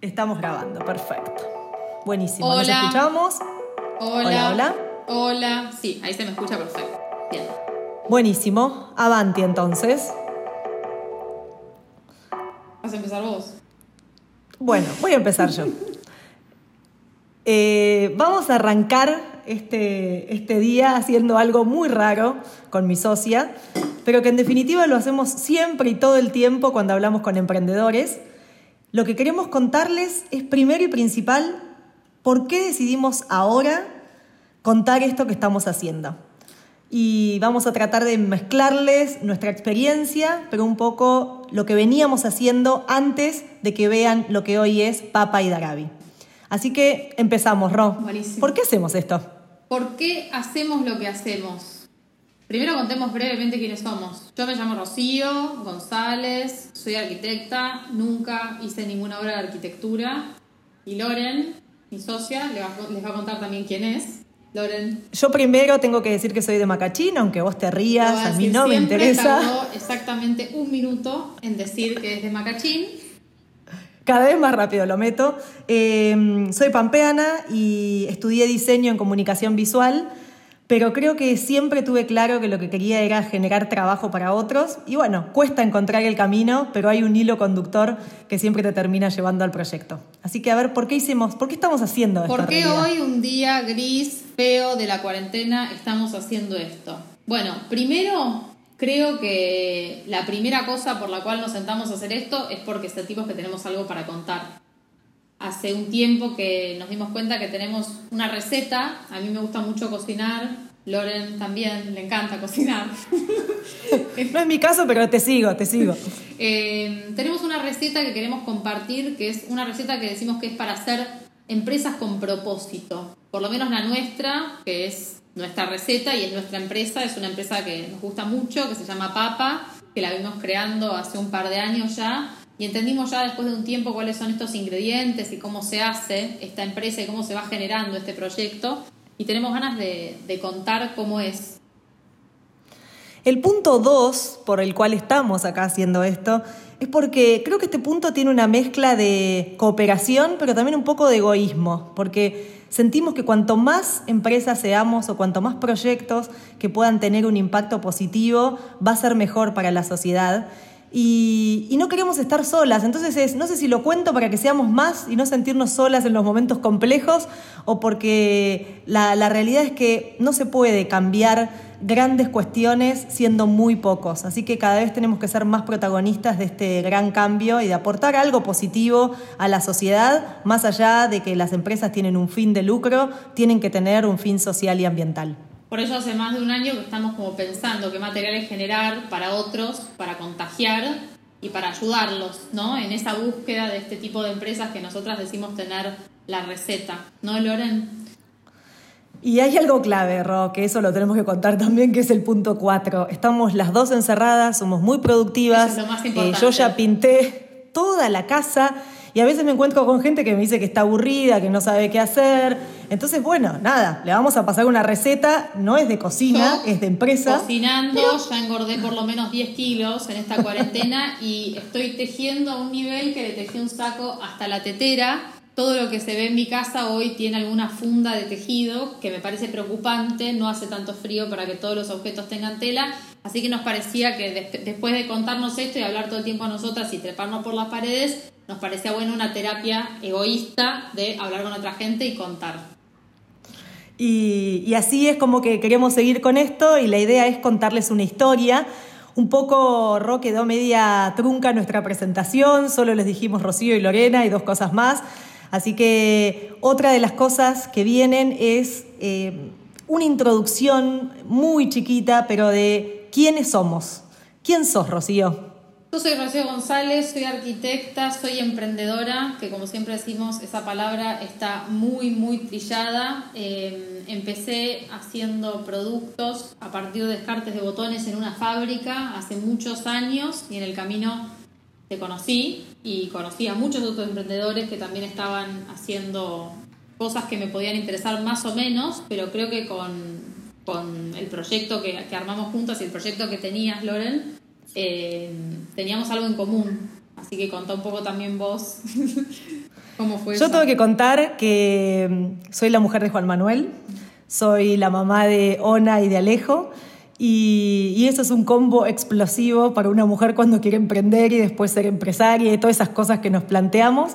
Estamos grabando, perfecto. Buenísimo. Hola. ¿Nos escuchamos? Hola. Hola, hola. Hola. Sí, ahí se me escucha perfecto. Bien. Buenísimo. Avanti entonces. ¿Vas a empezar vos? Bueno, voy a empezar yo. Eh, vamos a arrancar este, este día haciendo algo muy raro con mi socia, pero que en definitiva lo hacemos siempre y todo el tiempo cuando hablamos con emprendedores. Lo que queremos contarles es primero y principal por qué decidimos ahora contar esto que estamos haciendo. Y vamos a tratar de mezclarles nuestra experiencia, pero un poco lo que veníamos haciendo antes de que vean lo que hoy es Papa y Darabi. Así que empezamos, Ro. Buenísimo. ¿Por qué hacemos esto? ¿Por qué hacemos lo que hacemos? Primero contemos brevemente quiénes somos. Yo me llamo Rocío González, soy arquitecta, nunca hice ninguna obra de arquitectura. Y Loren, mi socia, a- les va a contar también quién es. Loren. Yo primero tengo que decir que soy de Macachín, aunque vos te rías, a mí decir no me interesa. Tardó exactamente un minuto en decir que es de Macachín. Cada vez más rápido lo meto. Eh, soy pampeana y estudié diseño en comunicación visual, pero creo que siempre tuve claro que lo que quería era generar trabajo para otros. Y bueno, cuesta encontrar el camino, pero hay un hilo conductor que siempre te termina llevando al proyecto. Así que a ver, ¿por qué hicimos, por qué estamos haciendo esto? ¿Por qué realidad? hoy, un día gris, feo de la cuarentena, estamos haciendo esto? Bueno, primero creo que la primera cosa por la cual nos sentamos a hacer esto es porque sentimos que tenemos algo para contar. Hace un tiempo que nos dimos cuenta que tenemos una receta, a mí me gusta mucho cocinar, Loren también le encanta cocinar. No es mi caso, pero te sigo, te sigo. Eh, tenemos una receta que queremos compartir, que es una receta que decimos que es para hacer empresas con propósito. Por lo menos la nuestra, que es nuestra receta y es nuestra empresa, es una empresa que nos gusta mucho, que se llama Papa, que la vimos creando hace un par de años ya. Y entendimos ya después de un tiempo cuáles son estos ingredientes y cómo se hace esta empresa y cómo se va generando este proyecto. Y tenemos ganas de, contar cómo es. El punto 2 por el cual estamos acá haciendo esto es porque creo que este punto tiene una mezcla de cooperación, pero también un poco de egoísmo, porque sentimos que cuanto más empresas seamos o cuanto más proyectos que puedan tener un impacto positivo, va a ser mejor para la sociedad. Y, no queremos estar solas, entonces es, no sé si lo cuento para que seamos más y no sentirnos solas en los momentos complejos o porque la, la realidad es que no se puede cambiar grandes cuestiones siendo muy pocos. Así que cada vez tenemos que ser más protagonistas de este gran cambio y de aportar algo positivo a la sociedad, más allá de que las empresas tienen un fin de lucro, tienen que tener un fin social y ambiental. Por eso hace más de un año que estamos como pensando qué materiales generar para otros, para contagiar y para ayudarlos, ¿no? En esa búsqueda de este tipo de empresas que nosotras decimos tener la receta, ¿no, Loren? Y hay algo clave, Ro, que eso lo tenemos que contar también, que es el punto 4. Estamos las dos encerradas, somos muy productivas. Eso es lo más Eh, importante. yo ya pinté toda la casa y a veces me encuentro con gente que me dice que está aburrida, que no sabe qué hacer. Entonces, bueno, nada, le vamos a pasar una receta, no es de cocina, Yo es de empresa. Cocinando, ya engordé por lo menos 10 kilos en esta cuarentena y estoy tejiendo a un nivel que le tejí un saco hasta la tetera. Todo lo que se ve en mi casa hoy tiene alguna funda de tejido que me parece preocupante, no hace tanto frío para que todos los objetos tengan tela, así que nos parecía que des- después de contarnos esto y hablar todo el tiempo a nosotras y treparnos por las paredes, nos parecía bueno una terapia egoísta de hablar con otra gente y contar. Y, así es como que queremos seguir con esto y la idea es contarles una historia. Un poco, Ro, quedó media trunca nuestra presentación, solo les dijimos Rocío y Lorena y dos cosas más. Así que otra de las cosas que vienen es eh, una introducción muy chiquita, pero de quiénes somos. ¿Quién sos, Rocío? Yo soy Rocío González, soy arquitecta, soy emprendedora, que como siempre decimos, esa palabra está muy, muy trillada. Eh, empecé haciendo productos a partir de descartes de botones en una fábrica hace muchos años y en el camino te conocí y conocí a muchos otros emprendedores que también estaban haciendo cosas que me podían interesar más o menos, pero creo que con, con el proyecto que, que armamos juntas y el proyecto que tenías, Loren, eh, teníamos algo en común. Así que contá un poco también vos cómo fue Yo tengo que contar que mm, soy la mujer de Juan Manuel, soy la mamá de Ona y de Alejo. Y, eso es un combo explosivo para una mujer cuando quiere emprender y después ser empresaria y todas esas cosas que nos planteamos.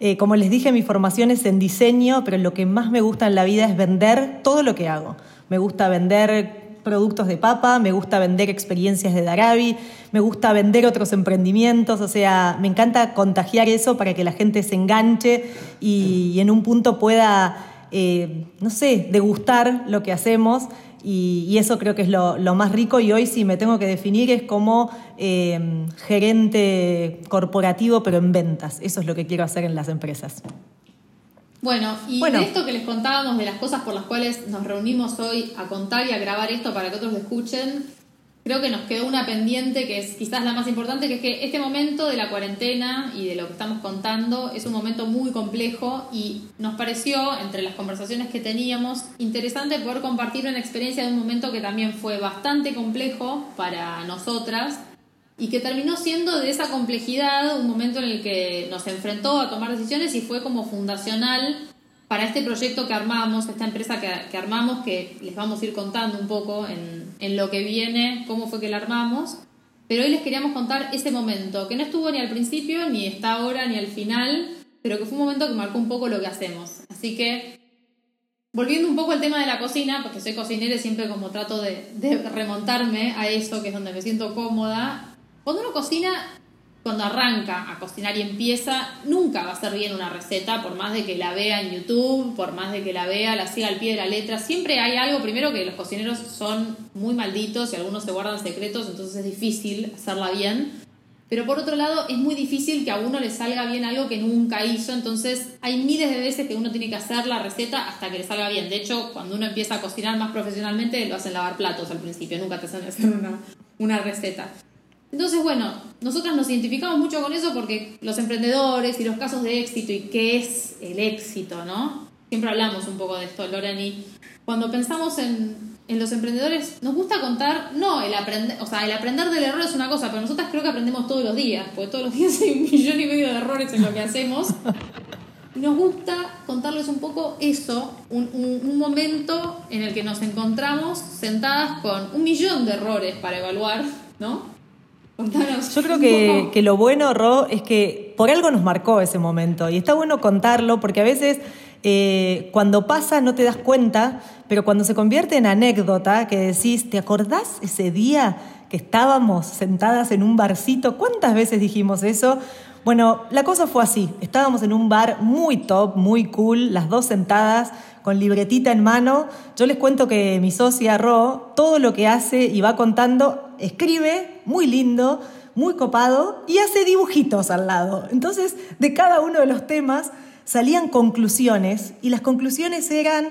Eh, como les dije, mi formación es en diseño, pero lo que más me gusta en la vida es vender todo lo que hago. Me gusta vender productos de papa, me gusta vender experiencias de Darabi, me gusta vender otros emprendimientos, o sea, me encanta contagiar eso para que la gente se enganche y, en un punto pueda, eh, no sé, degustar lo que hacemos. Y, eso creo que es lo, más rico y hoy si me tengo que definir es como eh, gerente corporativo pero en ventas. Eso es lo que quiero hacer en las empresas. Bueno, y de esto que les contábamos, de las cosas por las cuales nos reunimos hoy a contar y a grabar esto para que otros lo escuchen, creo que nos quedó una pendiente que es quizás la más importante, que es que este momento de la cuarentena y de lo que estamos contando es un momento muy complejo y nos pareció, entre las conversaciones que teníamos, interesante poder compartir una experiencia de un momento que también fue bastante complejo para nosotras y que terminó siendo de esa complejidad un momento en el que nos enfrentó a tomar decisiones y fue como fundacional para este proyecto que armamos, esta empresa que, armamos, que les vamos a ir contando un poco en, en lo que viene, cómo fue que la armamos. Pero hoy les queríamos contar ese momento, que no estuvo ni al principio, ni está ahora, ni al final, pero que fue un momento que marcó un poco lo que hacemos. Así que, volviendo un poco al tema de la cocina, porque soy cocinera y siempre como trato de, de remontarme a eso, que es donde me siento cómoda, cuando uno cocina, cuando arranca a cocinar y empieza, nunca va a ser bien una receta, por más de que la vea en YouTube, por más de que la vea, la siga al pie de la letra. Siempre hay algo, primero que los cocineros son muy malditos y algunos se guardan secretos, entonces es difícil hacerla bien. Pero por otro lado, es muy difícil que a uno le salga bien algo que nunca hizo, entonces hay miles de veces que uno tiene que hacer la receta hasta que le salga bien. De hecho, cuando uno empieza a cocinar más profesionalmente, lo hacen lavar platos al principio, nunca te hacen hacer una, una receta. Entonces, bueno, nosotras nos identificamos mucho con eso porque los emprendedores y los casos de éxito y qué es el éxito, ¿no? Siempre hablamos un poco de esto, Lorani. Cuando pensamos en, en los emprendedores, nos gusta contar, no, el aprender, o sea, el aprender del error es una cosa, pero nosotras creo que aprendemos todos los días, porque todos los días hay un millón y medio de errores en lo que hacemos. Nos gusta contarles un poco eso, un, un, un, momento en el que nos encontramos sentadas con un millón de errores para evaluar, ¿no? Yo creo que, que, lo bueno, Ro, es que por algo nos marcó ese momento y está bueno contarlo porque a veces eh, cuando pasa no te das cuenta, pero cuando se convierte en anécdota, que decís, ¿te acordás ese día que estábamos sentadas en un barcito? ¿Cuántas veces dijimos eso? Bueno, la cosa fue así. Estábamos en un bar muy top, muy cool, las dos sentadas con libretita en mano. Yo les cuento que mi socia Ro, todo lo que hace y va contando, escribe muy lindo, muy copado y hace dibujitos al lado. Entonces, de cada uno de los temas salían conclusiones y las conclusiones eran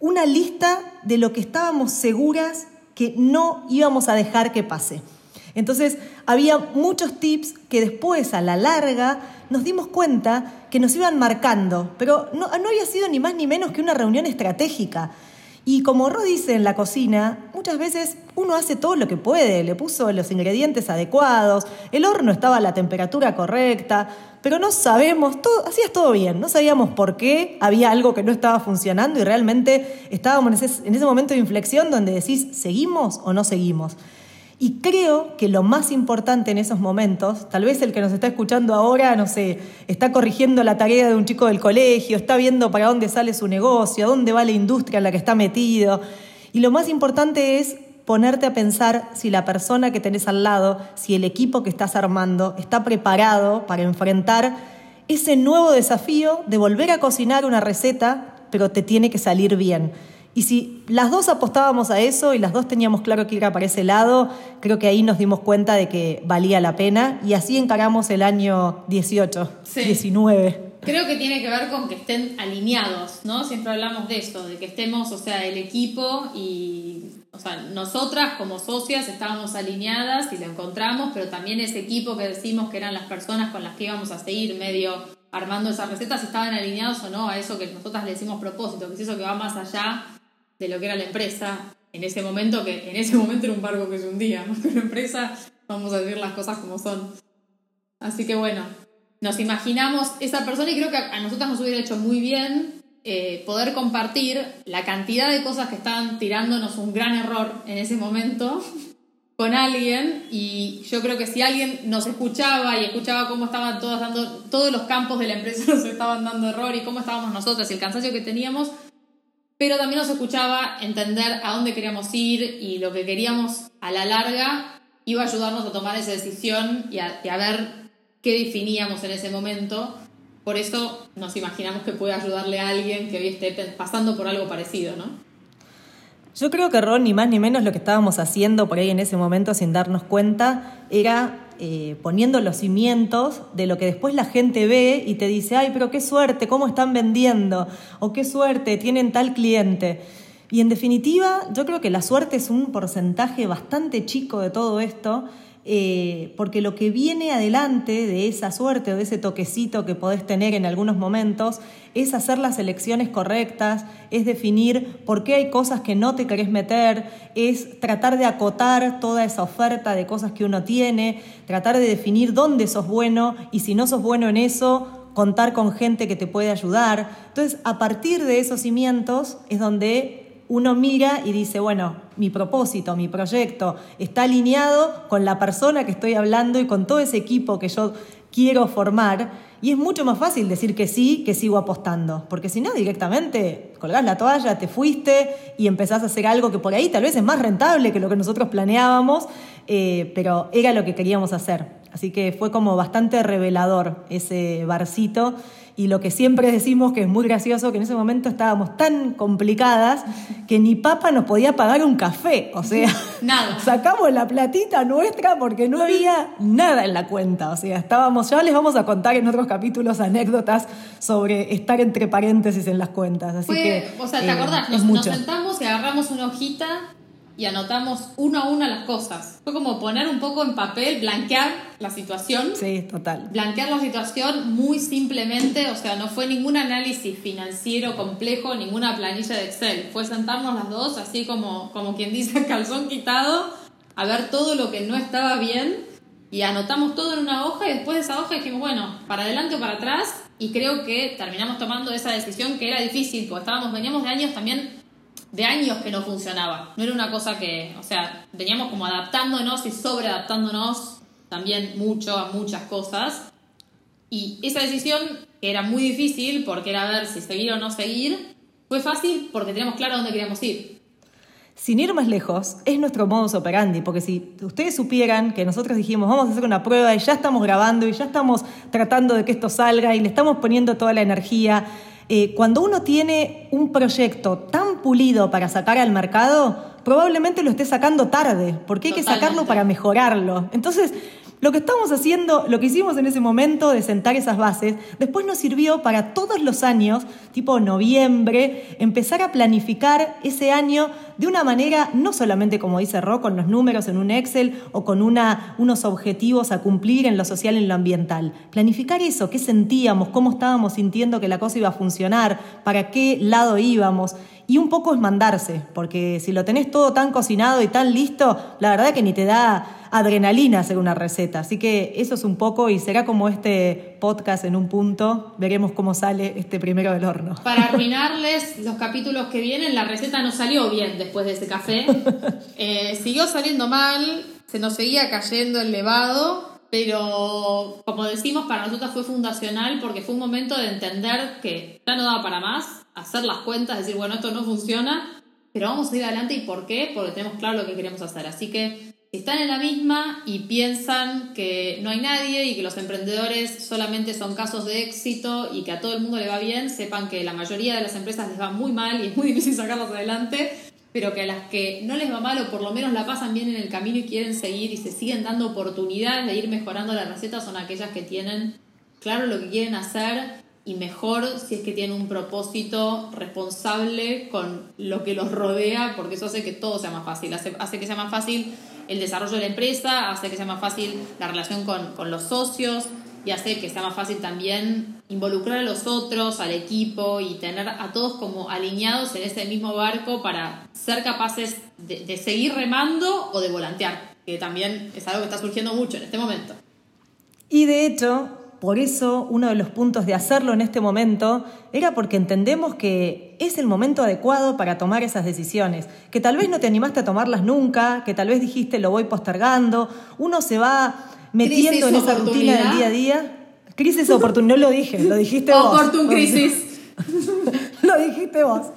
una lista de lo que estábamos seguras que no íbamos a dejar que pase. Entonces, había muchos tips que después, a la larga, nos dimos cuenta que nos iban marcando, pero no, había sido ni más ni menos que una reunión estratégica. Y como Ro dice en la cocina, muchas veces uno hace todo lo que puede, le puso los ingredientes adecuados, el horno estaba a la temperatura correcta, pero no sabemos, todo, hacías todo bien, no sabíamos por qué, había algo que no estaba funcionando y realmente estábamos en ese, en ese momento de inflexión donde decís, ¿seguimos o no seguimos? Y creo que lo más importante en esos momentos, tal vez el que nos está escuchando ahora, no sé, está corrigiendo la tarea de un chico del colegio, está viendo para dónde sale su negocio, dónde va la industria en la que está metido. Y lo más importante es ponerte a pensar si la persona que tenés al lado, si el equipo que estás armando está preparado para enfrentar ese nuevo desafío de volver a cocinar una receta, pero te tiene que salir bien. Y si las dos apostábamos a eso y las dos teníamos claro que ir para ese lado, creo que ahí nos dimos cuenta de que valía la pena y así encaramos el año 18, 19. Creo que tiene que ver con que estén alineados, ¿no? Siempre hablamos de esto, de que estemos, o sea, el equipo y, o sea, nosotras como socias estábamos alineadas y lo encontramos, pero también ese equipo que decimos que eran las personas con las que íbamos a seguir medio armando esas recetas, estaban alineados o no a eso que nosotras le decimos propósito, que es eso que va más allá de lo que era la empresa en ese momento, que en ese momento era un barco que es un día, ¿no? la empresa, vamos a decir las cosas como son. Así que bueno, nos imaginamos esa persona y creo que a nosotras nos hubiera hecho muy bien eh, poder compartir la cantidad de cosas que estaban tirándonos un gran error en ese momento con alguien y yo creo que si alguien nos escuchaba y escuchaba cómo estaban todos dando, todos los campos de la empresa nos estaban dando error y cómo estábamos nosotros y el cansancio que teníamos, pero también nos escuchaba entender a dónde queríamos ir y lo que queríamos a la larga iba a ayudarnos a tomar esa decisión y a, ver qué definíamos en ese momento. Por eso nos imaginamos que puede ayudarle a alguien que hoy esté pasando por algo parecido, ¿no? Yo creo que Ron, ni más ni menos lo que estábamos haciendo por ahí en ese momento sin darnos cuenta, era eh, poniendo los cimientos de lo que después la gente ve y te dice, ay, pero qué suerte, cómo están vendiendo, o qué suerte, tienen tal cliente. Y en definitiva, yo creo que la suerte es un porcentaje bastante chico de todo esto eh, porque lo que viene adelante de esa suerte o de ese toquecito que podés tener en algunos momentos es hacer las elecciones correctas, es definir por qué hay cosas que no te querés meter, es tratar de acotar toda esa oferta de cosas que uno tiene, tratar de definir dónde sos bueno y si no sos bueno en eso, contar con gente que te puede ayudar. Entonces, a partir de esos cimientos es donde uno mira y dice, bueno, mi propósito, mi proyecto está alineado con la persona que estoy hablando y con todo ese equipo que yo quiero formar. Y es mucho más fácil decir que sí que sigo apostando, porque si no, directamente colgás la toalla, te fuiste y empezás a hacer algo que por ahí tal vez es más rentable que lo que nosotros planeábamos, eh, pero era lo que queríamos hacer. Así que fue como bastante revelador ese barcito y lo que siempre decimos que es muy gracioso, que en ese momento estábamos tan complicadas que ni papa nos podía pagar un café, o sea, nada. sacamos la platita nuestra porque no había nada en la cuenta, o sea, estábamos, ya les vamos a contar en otros capítulos anécdotas sobre estar entre paréntesis en las cuentas, así que... O sea, ¿te acordás? Nos, nos sentamos y agarramos una hojita y anotamos uno a uno las cosas. Fue como poner un poco en papel, blanquear la situación. Sí, total. Blanquear la situación muy simplemente, o sea, no fue ningún análisis financiero complejo, ninguna planilla de Excel. Fue sentarnos las dos, así como, como quien dice, calzón quitado, a ver todo lo que no estaba bien y anotamos todo en una hoja y después de esa hoja dijimos, bueno, para adelante o para atrás. Y creo que terminamos tomando esa decisión que era difícil, porque estábamos, veníamos de años también de años que no funcionaba. No era una cosa que, o sea, veníamos como adaptándonos y sobreadaptándonos también mucho a muchas cosas. Y esa decisión, que era muy difícil porque era ver si seguir o no seguir, fue fácil porque teníamos claro dónde queríamos ir. Sin ir más lejos, es nuestro modus operandi, porque si ustedes supieran que nosotros dijimos vamos a hacer una prueba y ya estamos grabando y ya estamos tratando de que esto salga y le estamos poniendo toda la energía, eh, cuando uno tiene un proyecto tan pulido para sacar al mercado, probablemente lo esté sacando tarde, porque hay que sacarlo para mejorarlo. Entonces, lo que estamos haciendo, lo que hicimos en ese momento de sentar esas bases, después nos sirvió para todos los años, tipo noviembre, empezar a planificar ese año de una manera, no solamente como dice Ro, con los números en un Excel o con unos objetivos a cumplir en lo social y en lo ambiental. Planificar eso, qué sentíamos, cómo estábamos sintiendo que la cosa iba a funcionar, para qué lado íbamos. Y un poco es mandarse, porque si lo tenés todo tan cocinado y tan listo, la verdad que ni te da adrenalina hacer una receta. Así que eso es un poco y será como este podcast en un punto. Veremos cómo sale este primero del horno. Para arruinarles los capítulos que vienen, la receta no salió bien después de ese café. Eh, siguió saliendo mal, se nos seguía cayendo el levado. Pero, como decimos, para nosotros fue fundacional porque fue un momento de entender que ya no daba para más, hacer las cuentas, decir, bueno, esto no funciona, pero vamos a ir adelante. ¿Y por qué? Porque tenemos claro lo que queremos hacer. Así que si están en la misma y piensan que no hay nadie y que los emprendedores solamente son casos de éxito y que a todo el mundo le va bien, sepan que la mayoría de las empresas les va muy mal y es muy difícil sacarlas adelante, pero que a las que no les va mal o por lo menos la pasan bien en el camino y quieren seguir y se siguen dando oportunidades de ir mejorando la receta son aquellas que tienen claro lo que quieren hacer y mejor si es que tienen un propósito responsable con lo que los rodea, porque eso hace que todo sea más fácil, hace, hace que sea más fácil el desarrollo de la empresa, hace que sea más fácil la relación con, con los socios y hace que sea más fácil también involucrar a los otros, al equipo y tener a todos como alineados en ese mismo barco para ser capaces de, de seguir remando o de volantear, que también es algo que está surgiendo mucho en este momento. Y de hecho, por eso uno de los puntos de hacerlo en este momento era porque entendemos que es el momento adecuado para tomar esas decisiones, que tal vez no te animaste a tomarlas nunca, que tal vez dijiste lo voy postergando, uno se va metiendo en esa rutina del día a día. Crisis oportunidad, no lo dije, lo dijiste vos. Oportun crisis. lo dijiste vos.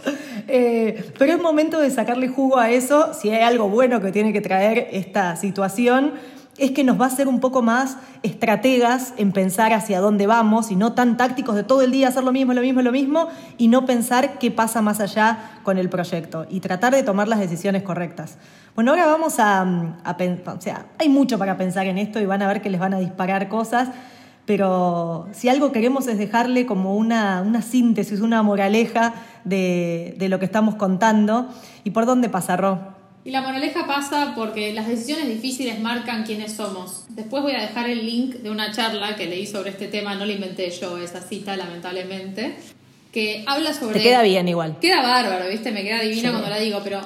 Eh, pero es momento de sacarle jugo a eso, si hay algo bueno que tiene que traer esta situación es que nos va a hacer un poco más estrategas en pensar hacia dónde vamos y no tan tácticos de todo el día hacer lo mismo, lo mismo, lo mismo y no pensar qué pasa más allá con el proyecto y tratar de tomar las decisiones correctas. Bueno, ahora vamos a, a pensar, o sea, hay mucho para pensar en esto y van a ver que les van a disparar cosas, pero si algo queremos es dejarle como una, síntesis, una moraleja de, lo que estamos contando y por dónde pasará. Y la moraleja pasa porque las decisiones difíciles marcan quiénes somos. Después voy a dejar el link de una charla que leí sobre este tema, no la inventé yo esa cita, lamentablemente, que habla sobre... Te queda bien igual. Queda bárbaro, ¿viste? Me queda divina cuando la digo, pero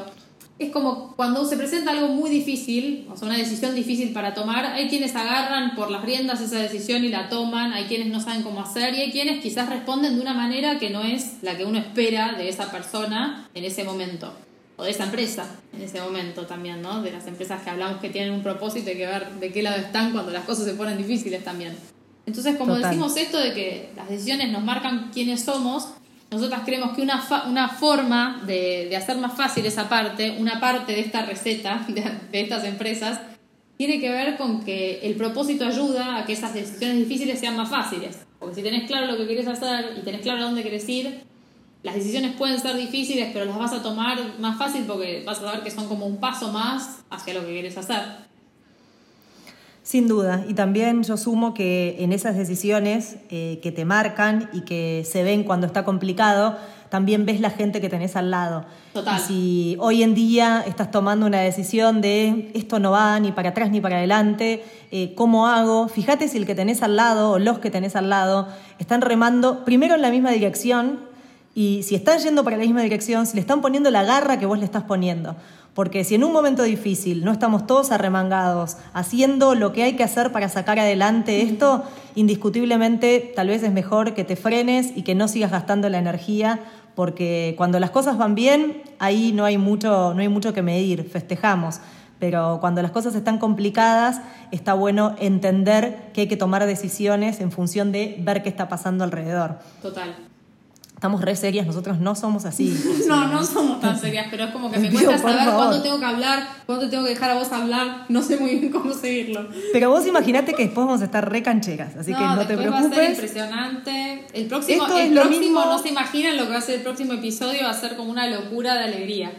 es como cuando se presenta algo muy difícil, o sea, una decisión difícil para tomar, hay quienes agarran por las riendas esa decisión y la toman, hay quienes no saben cómo hacer y hay quienes quizás responden de una manera que no es la que uno espera de esa persona en ese momento o de esa empresa en ese momento también, ¿no? De las empresas que hablamos que tienen un propósito y que ver de qué lado están cuando las cosas se ponen difíciles también. Entonces, como decimos esto de que las decisiones nos marcan quiénes somos, nosotras creemos que una, una forma de, de, hacer más fácil esa parte, una parte de esta receta de, de estas empresas, tiene que ver con que el propósito ayuda a que esas decisiones difíciles sean más fáciles. Porque si tenés claro lo que querés hacer y tenés claro dónde querés ir, las decisiones pueden ser difíciles, pero las vas a tomar más fácil porque vas a saber que son como un paso más hacia lo que quieres hacer. Sin duda, y también yo sumo que en esas decisiones eh, que te marcan y que se ven cuando está complicado, también ves la gente que tenés al lado. Total. Y si hoy en día estás tomando una decisión de esto no va ni para atrás ni para adelante, eh, ¿cómo hago? Fíjate si el que tenés al lado o los que tenés al lado están remando primero en la misma dirección y si están yendo para la misma dirección, si le están poniendo la garra que vos le estás poniendo. Porque si en un momento difícil no estamos todos arremangados haciendo lo que hay que hacer para sacar adelante esto, indiscutiblemente tal vez es mejor que te frenes y que no sigas gastando la energía, porque cuando las cosas van bien, ahí no hay mucho, no hay mucho que medir, festejamos. Pero cuando las cosas están complicadas, está bueno entender que hay que tomar decisiones en función de ver qué está pasando alrededor. Total estamos re serias, nosotros no somos así. no, no somos tan serias, pero es como que me cuesta saber cuándo tengo que hablar, cuándo tengo que dejar a vos hablar, no sé muy bien cómo seguirlo. Pero vos imaginate que después vamos a estar re cancheras, así que no te preocupes. Va a ser impresionante. El próximo, el próximo no se imaginan lo que va a ser el próximo episodio, va a ser como una locura de alegría.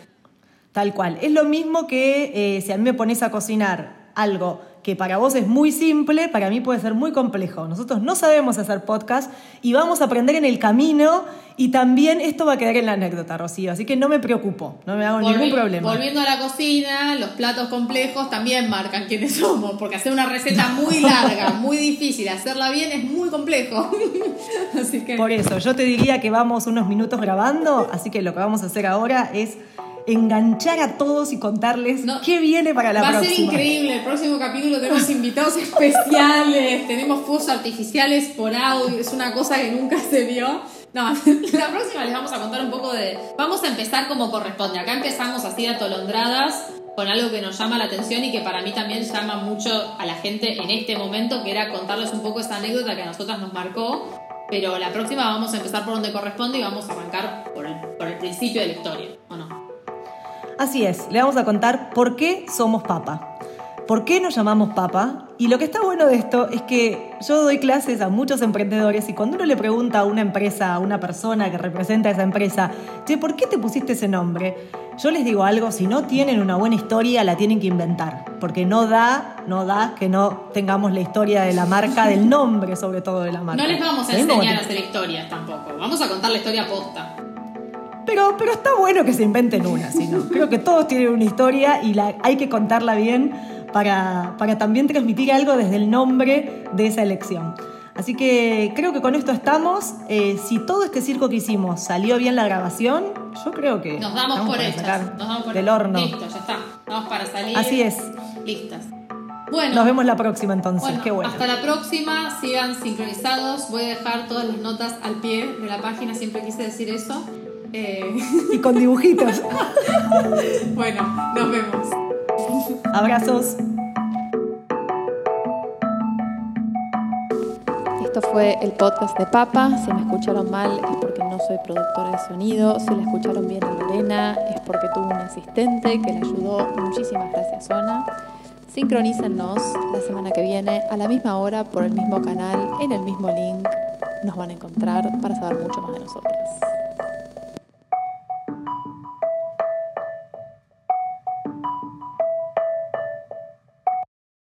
Tal cual. Es lo mismo que eh, si a mí me pones a cocinar algo que para vos es muy simple, para mí puede ser muy complejo. Nosotros no sabemos hacer podcast y vamos a aprender en el camino y también esto va a quedar en la anécdota, Rocío, así que no me preocupo, no me hago ningún problema. Volviendo a la cocina, los platos complejos también marcan quiénes somos, porque hacer una receta muy larga, muy difícil, hacerla bien es muy complejo. así que... Por eso, yo te diría que vamos unos minutos grabando, así que lo que vamos a hacer ahora es enganchar a todos y contarles qué viene para la próxima. Va a ser increíble. El próximo capítulo tenemos invitados especiales, tenemos fuegos artificiales por audio, es una cosa que nunca se vio. No, la próxima les vamos a contar un poco de... Vamos a empezar como corresponde. Acá empezamos así atolondradas con algo que nos llama la atención y que para mí también llama mucho a la gente en este momento, que era contarles un poco esa anécdota que a nosotras nos marcó. Pero la próxima vamos a empezar por donde corresponde y vamos a arrancar por el, por el principio de la historia, ¿o no? Así es, le vamos a contar por qué somos papa. ¿Por qué nos llamamos papa? Y lo que está bueno de esto es que yo doy clases a muchos emprendedores y cuando uno le pregunta a una empresa, a una persona que representa a esa empresa, che, ¿por qué te pusiste ese nombre? Yo les digo algo, si no tienen una buena historia, la tienen que inventar, porque no da, no da que no tengamos la historia de la marca, del nombre sobre todo de la marca. No les vamos a enseñar a hacer historias tampoco, vamos a contar la historia posta. Pero, pero está bueno que se inventen una, si no. Creo que todos tienen una historia y la, hay que contarla bien para, para también transmitir algo desde el nombre de esa elección. Así que creo que con esto estamos. Eh, si todo este circo que hicimos salió bien la grabación, yo creo que. Nos damos por hechas. Nos damos por del horno. Listo, ya está. Vamos para salir. Así es. Listas. Bueno, Nos vemos la próxima entonces. bueno, Qué bueno. hasta la próxima, sigan sincronizados. Voy a dejar todas las notas al pie de la página, siempre quise decir eso. Eh, Y con dibujitos. bueno, nos vemos. Abrazos. Esto fue el podcast de Papa. Si me escucharon mal es porque no soy productora de sonido. Si la escucharon bien a Lorena es porque tuvo un asistente que le ayudó. Muchísimas gracias, Zona. Sincronícennos la semana que viene a la misma hora por el mismo canal, en el mismo link. Nos van a encontrar para saber mucho más de nosotras.